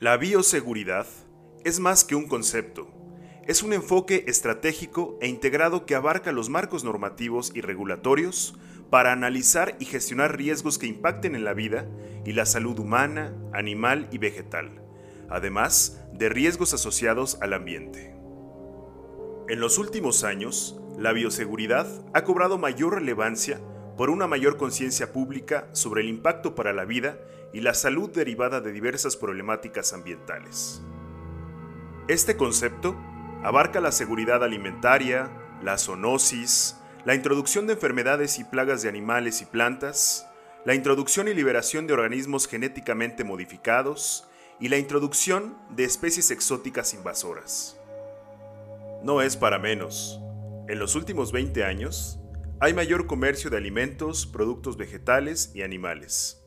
La bioseguridad es más que un concepto, es un enfoque estratégico e integrado que abarca los marcos normativos y regulatorios para analizar y gestionar riesgos que impacten en la vida y la salud humana, animal y vegetal, además de riesgos asociados al ambiente. En los últimos años, la bioseguridad ha cobrado mayor relevancia por una mayor conciencia pública sobre el impacto para la vida y la salud derivada de diversas problemáticas ambientales. Este concepto abarca la seguridad alimentaria, la zoonosis, la introducción de enfermedades y plagas de animales y plantas, la introducción y liberación de organismos genéticamente modificados y la introducción de especies exóticas invasoras. No es para menos. En los últimos 20 años, hay mayor comercio de alimentos, productos vegetales y animales,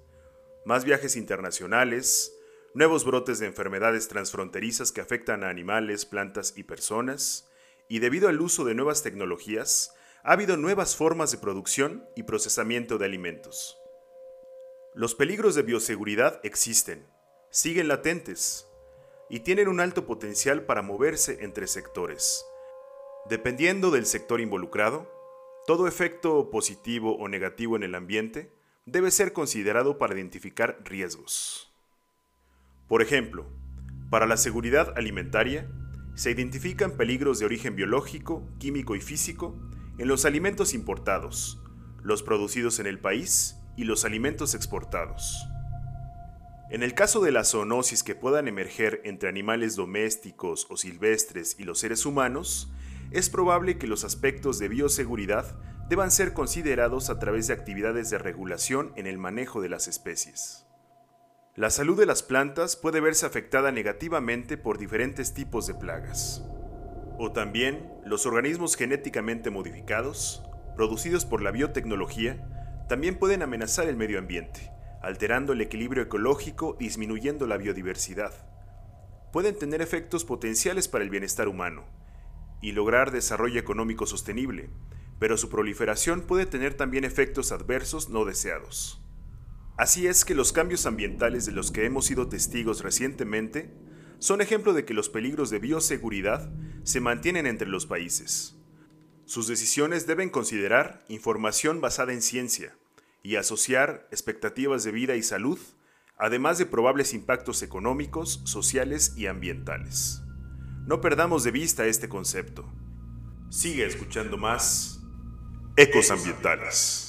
más viajes internacionales, nuevos brotes de enfermedades transfronterizas que afectan a animales, plantas y personas, y debido al uso de nuevas tecnologías, ha habido nuevas formas de producción y procesamiento de alimentos. Los peligros de bioseguridad existen, siguen latentes, y tienen un alto potencial para moverse entre sectores. Dependiendo del sector involucrado, todo efecto positivo o negativo en el ambiente debe ser considerado para identificar riesgos. Por ejemplo, para la seguridad alimentaria, se identifican peligros de origen biológico, químico y físico en los alimentos importados, los producidos en el país y los alimentos exportados. En el caso de la zoonosis que puedan emerger entre animales domésticos o silvestres y los seres humanos, es probable que los aspectos de bioseguridad deban ser considerados a través de actividades de regulación en el manejo de las especies. La salud de las plantas puede verse afectada negativamente por diferentes tipos de plagas. O también los organismos genéticamente modificados, producidos por la biotecnología, también pueden amenazar el medio ambiente, alterando el equilibrio ecológico disminuyendo la biodiversidad. Pueden tener efectos potenciales para el bienestar humano, y lograr desarrollo económico sostenible, pero su proliferación puede tener también efectos adversos no deseados. Así es que los cambios ambientales de los que hemos sido testigos recientemente son ejemplo de que los peligros de bioseguridad se mantienen entre los países. Sus decisiones deben considerar información basada en ciencia y asociar expectativas de vida y salud, además de probables impactos económicos, sociales y ambientales. No perdamos de vista este concepto. Sigue escuchando más Ecos Ambientales.